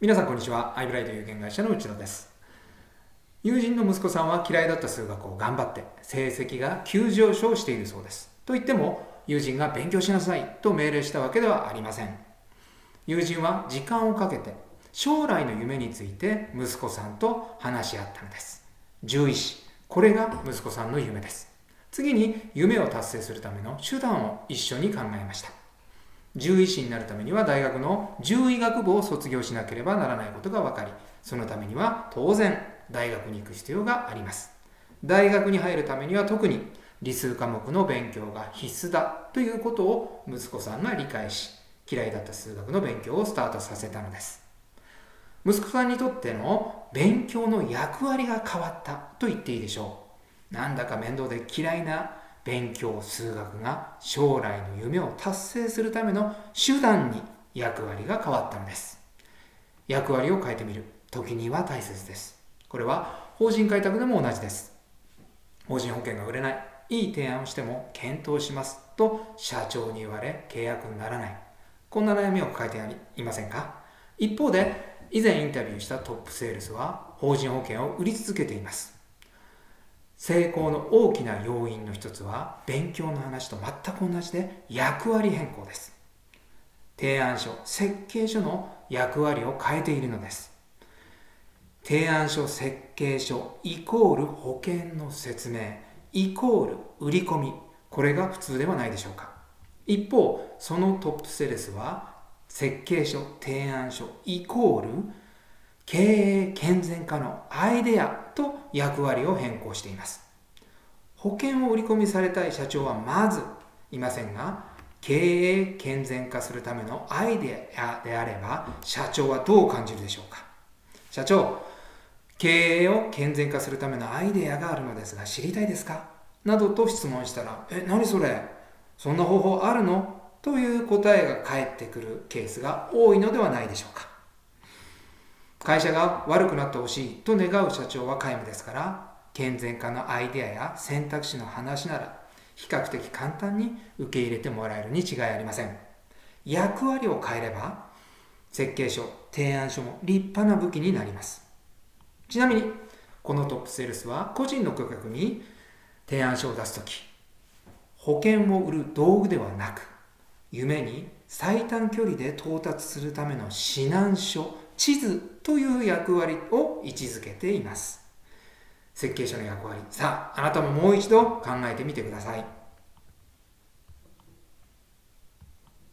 皆さんこんにちは。アイブライト有限会社の内田です。友人の息子さんは嫌いだった数学を頑張って成績が急上昇しているそうです。と言っても友人が勉強しなさいと命令したわけではありません。友人は時間をかけて将来の夢について息子さんと話し合ったのです。獣医師これが息子さんの夢です。次に夢を達成するための手段を一緒に考えました。獣医師になるためには大学の獣医学部を卒業しなければならないことが分かり、そのためには当然大学に行く必要があります。大学に入るためには特に理数科目の勉強が必須だということを息子さんが理解し、嫌いだった数学の勉強をスタートさせたのです。息子さんにとっての勉強の役割が変わったと言っていいでしょう。なんだか面倒で嫌いな勉強数学が将来の夢を達成するための手段に役割が変わったのです。役割を変えてみる時には大切です。これは法人開拓でも同じです。法人保険が売れないいい提案をしても検討しますと社長に言われ契約にならない。こんな悩みを抱えていませんか？一方で以前インタビューしたトップセールスは法人保険を売り続けています。成功の大きな要因の一つは勉強の話と全く同じで役割変更です。提案書設計書の役割を変えているのです。提案書設計書イコール保険の説明イコール売り込みこれが普通ではないでしょうか。一方そのトップセールスは設計書提案書イコール経営健全化のアイデアと役割を変更しています。保険を売り込みされたい社長はまずいませんが、経営健全化するためのアイデアであれば、社長はどう感じるでしょうか社長、経営を健全化するためのアイデアがあるのですが知りたいですか？などと質問したら、え、何それ？そんな方法あるの？という答えが返ってくるケースが多いのではないでしょうか。会社が悪くなってほしいと願う社長は皆無ですから健全化のアイデアや選択肢の話なら比較的簡単に受け入れてもらえるに違いありません。役割を変えれば設計書提案書も立派な武器になります。ちなみにこのトップセールスは個人の顧客に提案書を出す時保険を売る道具ではなく夢に最短距離で到達するための指南書地図という役割を位置づけています。設計書の役割。さあ、あなたももう一度考えてみてください。